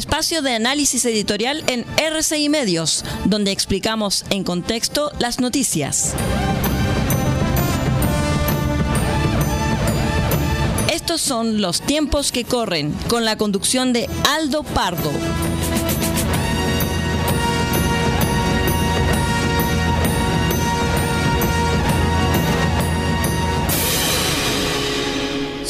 espacio de análisis editorial en RCI Medios, donde explicamos en contexto las noticias. Estos son los tiempos que corren, con la conducción de Aldo Pardo.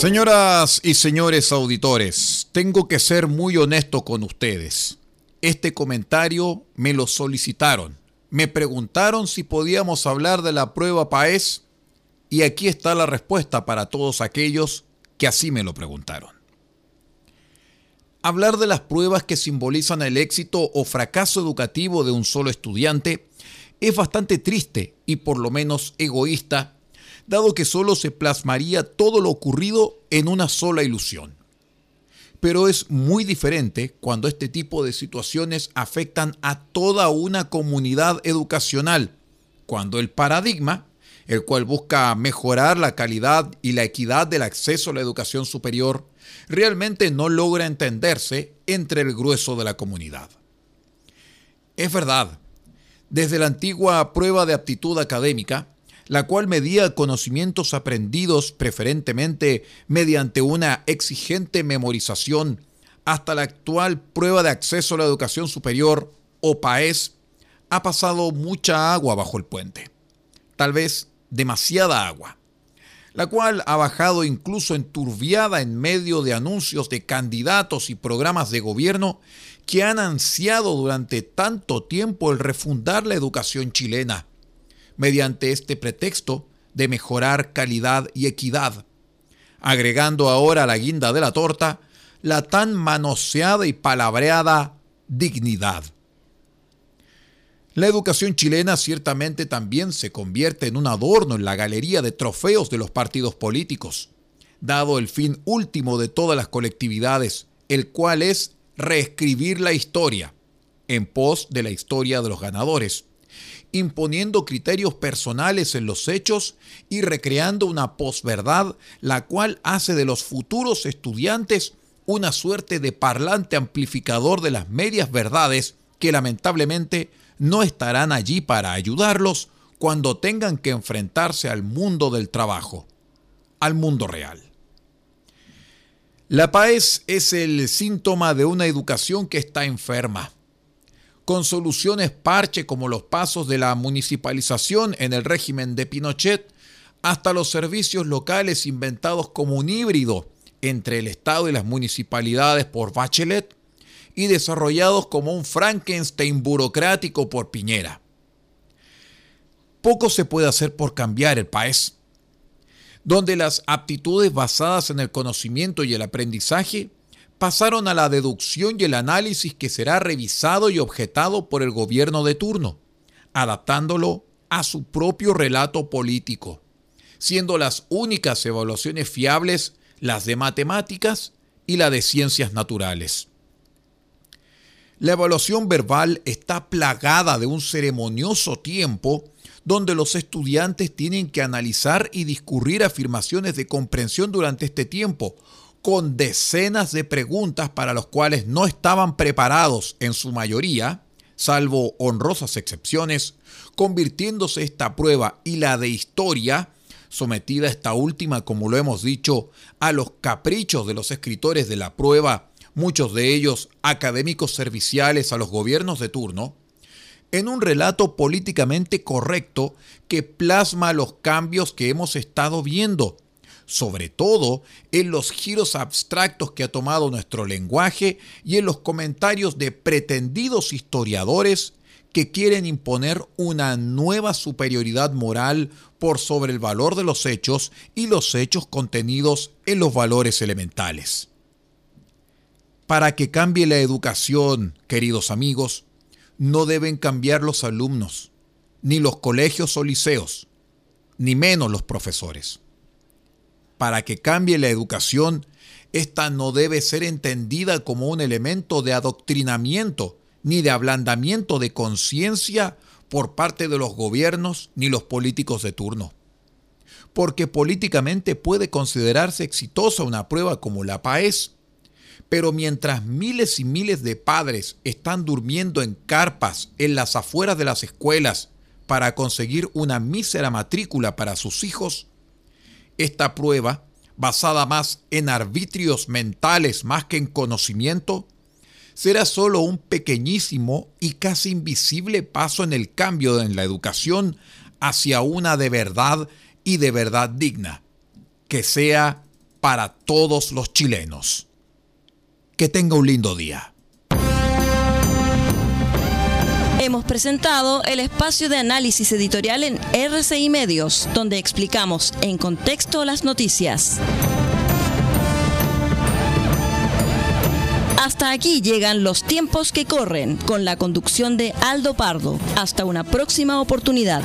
Señoras y señores auditores, tengo que ser muy honesto con ustedes. Este comentario me lo solicitaron. Me preguntaron si podíamos hablar de la prueba PAES y aquí está la respuesta para todos aquellos que así me lo preguntaron. Hablar de las pruebas que simbolizan el éxito o fracaso educativo de un solo estudiante es bastante triste y por lo menos egoísta dado que solo se plasmaría todo lo ocurrido en una sola ilusión. Pero es muy diferente cuando este tipo de situaciones afectan a toda una comunidad educacional, cuando el paradigma, el cual busca mejorar la calidad y la equidad del acceso a la educación superior, realmente no logra entenderse entre el grueso de la comunidad. Es verdad, desde la antigua prueba de aptitud académica, la cual medía conocimientos aprendidos preferentemente mediante una exigente memorización, hasta la actual prueba de acceso a la educación superior, o PAES, ha pasado mucha agua bajo el puente. Tal vez demasiada agua, la cual ha bajado incluso enturbiada en medio de anuncios de candidatos y programas de gobierno que han ansiado durante tanto tiempo el refundar la educación chilena mediante este pretexto de mejorar calidad y equidad, agregando ahora a la guinda de la torta la tan manoseada y palabreada dignidad. La educación chilena ciertamente también se convierte en un adorno en la galería de trofeos de los partidos políticos, dado el fin último de todas las colectividades, el cual es reescribir la historia, en pos de la historia de los ganadores imponiendo criterios personales en los hechos y recreando una posverdad, la cual hace de los futuros estudiantes una suerte de parlante amplificador de las medias verdades que lamentablemente no estarán allí para ayudarlos cuando tengan que enfrentarse al mundo del trabajo, al mundo real. La paz es el síntoma de una educación que está enferma con soluciones parche como los pasos de la municipalización en el régimen de Pinochet, hasta los servicios locales inventados como un híbrido entre el Estado y las municipalidades por Bachelet y desarrollados como un Frankenstein burocrático por Piñera. Poco se puede hacer por cambiar el país, donde las aptitudes basadas en el conocimiento y el aprendizaje pasaron a la deducción y el análisis que será revisado y objetado por el gobierno de turno, adaptándolo a su propio relato político, siendo las únicas evaluaciones fiables las de matemáticas y la de ciencias naturales. La evaluación verbal está plagada de un ceremonioso tiempo donde los estudiantes tienen que analizar y discurrir afirmaciones de comprensión durante este tiempo, con decenas de preguntas para los cuales no estaban preparados en su mayoría, salvo honrosas excepciones, convirtiéndose esta prueba y la de historia, sometida esta última, como lo hemos dicho, a los caprichos de los escritores de la prueba, muchos de ellos académicos serviciales a los gobiernos de turno, en un relato políticamente correcto que plasma los cambios que hemos estado viendo sobre todo en los giros abstractos que ha tomado nuestro lenguaje y en los comentarios de pretendidos historiadores que quieren imponer una nueva superioridad moral por sobre el valor de los hechos y los hechos contenidos en los valores elementales. Para que cambie la educación, queridos amigos, no deben cambiar los alumnos, ni los colegios o liceos, ni menos los profesores para que cambie la educación, esta no debe ser entendida como un elemento de adoctrinamiento ni de ablandamiento de conciencia por parte de los gobiernos ni los políticos de turno. Porque políticamente puede considerarse exitosa una prueba como la PAES, Pero mientras miles y miles de padres están durmiendo en carpas en las afueras de las escuelas para conseguir una mísera matrícula para sus hijos, esta prueba, basada más en arbitrios mentales más que en conocimiento, será solo un pequeñísimo y casi invisible paso en el cambio en la educación hacia una de verdad y de verdad digna, que sea para todos los chilenos. Que tenga un lindo día. Hemos presentado el espacio de análisis editorial en RCI Medios, donde explicamos en contexto las noticias. Hasta aquí llegan los tiempos que corren con la conducción de Aldo Pardo. Hasta una próxima oportunidad.